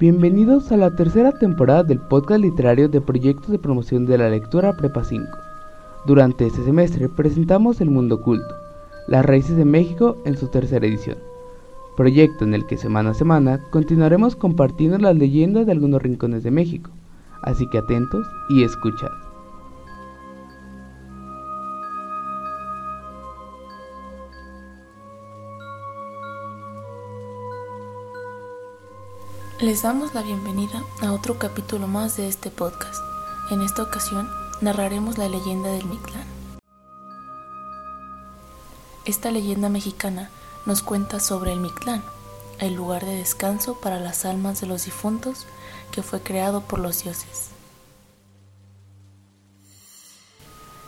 Bienvenidos a la tercera temporada del podcast literario de proyectos de promoción de la lectura Prepa 5. Durante este semestre presentamos El Mundo Oculto, las raíces de México en su tercera edición, proyecto en el que semana a semana continuaremos compartiendo las leyendas de algunos rincones de México, así que atentos y escuchad. Les damos la bienvenida a otro capítulo más de este podcast. En esta ocasión narraremos la leyenda del Mictlán. Esta leyenda mexicana nos cuenta sobre el Mictlán, el lugar de descanso para las almas de los difuntos que fue creado por los dioses.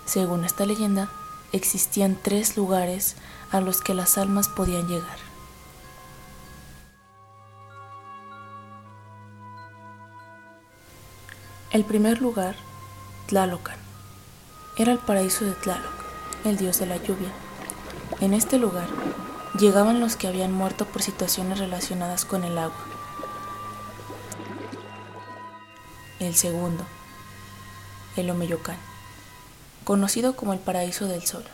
Según esta leyenda, existían tres lugares a los que las almas podían llegar. El primer lugar, Tlalocan, era el paraíso de Tlaloc, el dios de la lluvia. En este lugar llegaban los que habían muerto por situaciones relacionadas con el agua. El segundo, el Omeyocan, conocido como el paraíso del sol.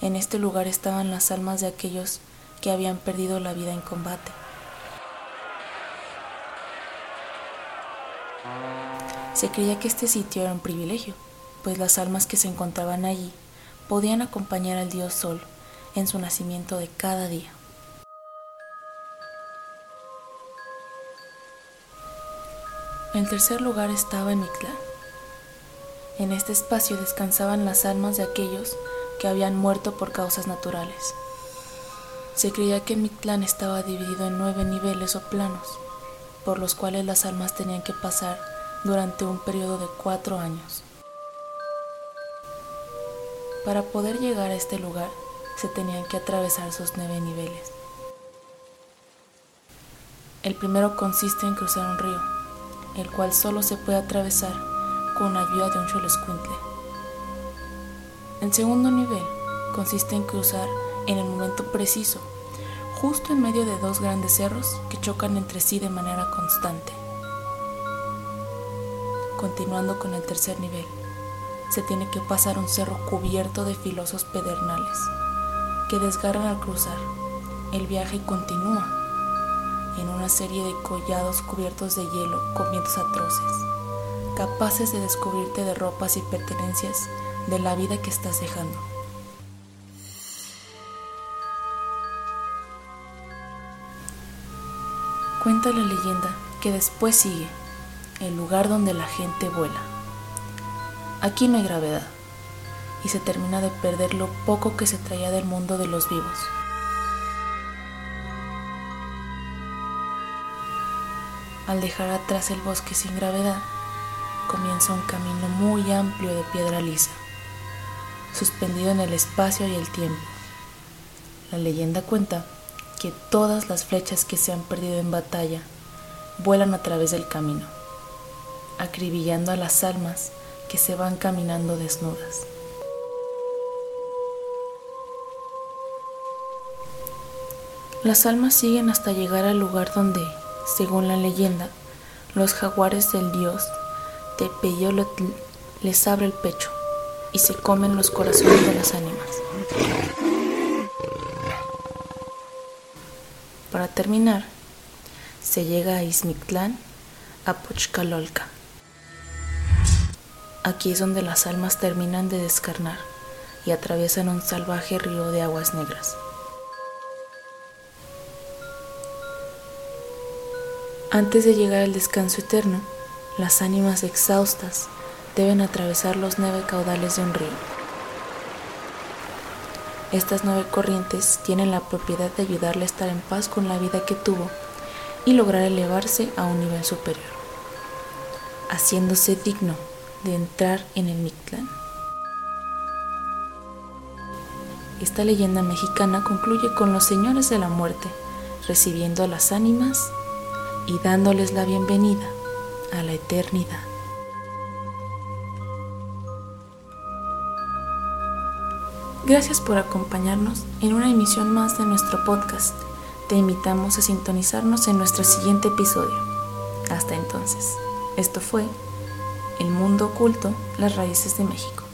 En este lugar estaban las almas de aquellos que habían perdido la vida en combate. Se creía que este sitio era un privilegio, pues las almas que se encontraban allí podían acompañar al dios Sol en su nacimiento de cada día. En tercer lugar estaba Mictlán. En este espacio descansaban las almas de aquellos que habían muerto por causas naturales. Se creía que Mictlán estaba dividido en nueve niveles o planos, por los cuales las almas tenían que pasar durante un periodo de cuatro años. Para poder llegar a este lugar se tenían que atravesar sus nueve niveles. El primero consiste en cruzar un río, el cual solo se puede atravesar con ayuda de un cholescuintle. El segundo nivel consiste en cruzar en el momento preciso, justo en medio de dos grandes cerros que chocan entre sí de manera constante. Continuando con el tercer nivel, se tiene que pasar un cerro cubierto de filosos pedernales que desgarran al cruzar. El viaje continúa en una serie de collados cubiertos de hielo con vientos atroces, capaces de descubrirte de ropas y pertenencias de la vida que estás dejando. Cuenta la leyenda que después sigue el lugar donde la gente vuela. Aquí no hay gravedad y se termina de perder lo poco que se traía del mundo de los vivos. Al dejar atrás el bosque sin gravedad, comienza un camino muy amplio de piedra lisa, suspendido en el espacio y el tiempo. La leyenda cuenta que todas las flechas que se han perdido en batalla vuelan a través del camino acribillando a las almas que se van caminando desnudas. Las almas siguen hasta llegar al lugar donde, según la leyenda, los jaguares del dios Tepeyolotl les abre el pecho y se comen los corazones de las ánimas. Para terminar, se llega a Izmictlán, a Pochcalolca. Aquí es donde las almas terminan de descarnar y atraviesan un salvaje río de aguas negras. Antes de llegar al descanso eterno, las ánimas exhaustas deben atravesar los nueve caudales de un río. Estas nueve corrientes tienen la propiedad de ayudarle a estar en paz con la vida que tuvo y lograr elevarse a un nivel superior, haciéndose digno de entrar en el Mictlán. Esta leyenda mexicana concluye con los señores de la muerte recibiendo a las ánimas y dándoles la bienvenida a la eternidad. Gracias por acompañarnos en una emisión más de nuestro podcast. Te invitamos a sintonizarnos en nuestro siguiente episodio. Hasta entonces, esto fue El Mundo Oculto, las Raíces de México.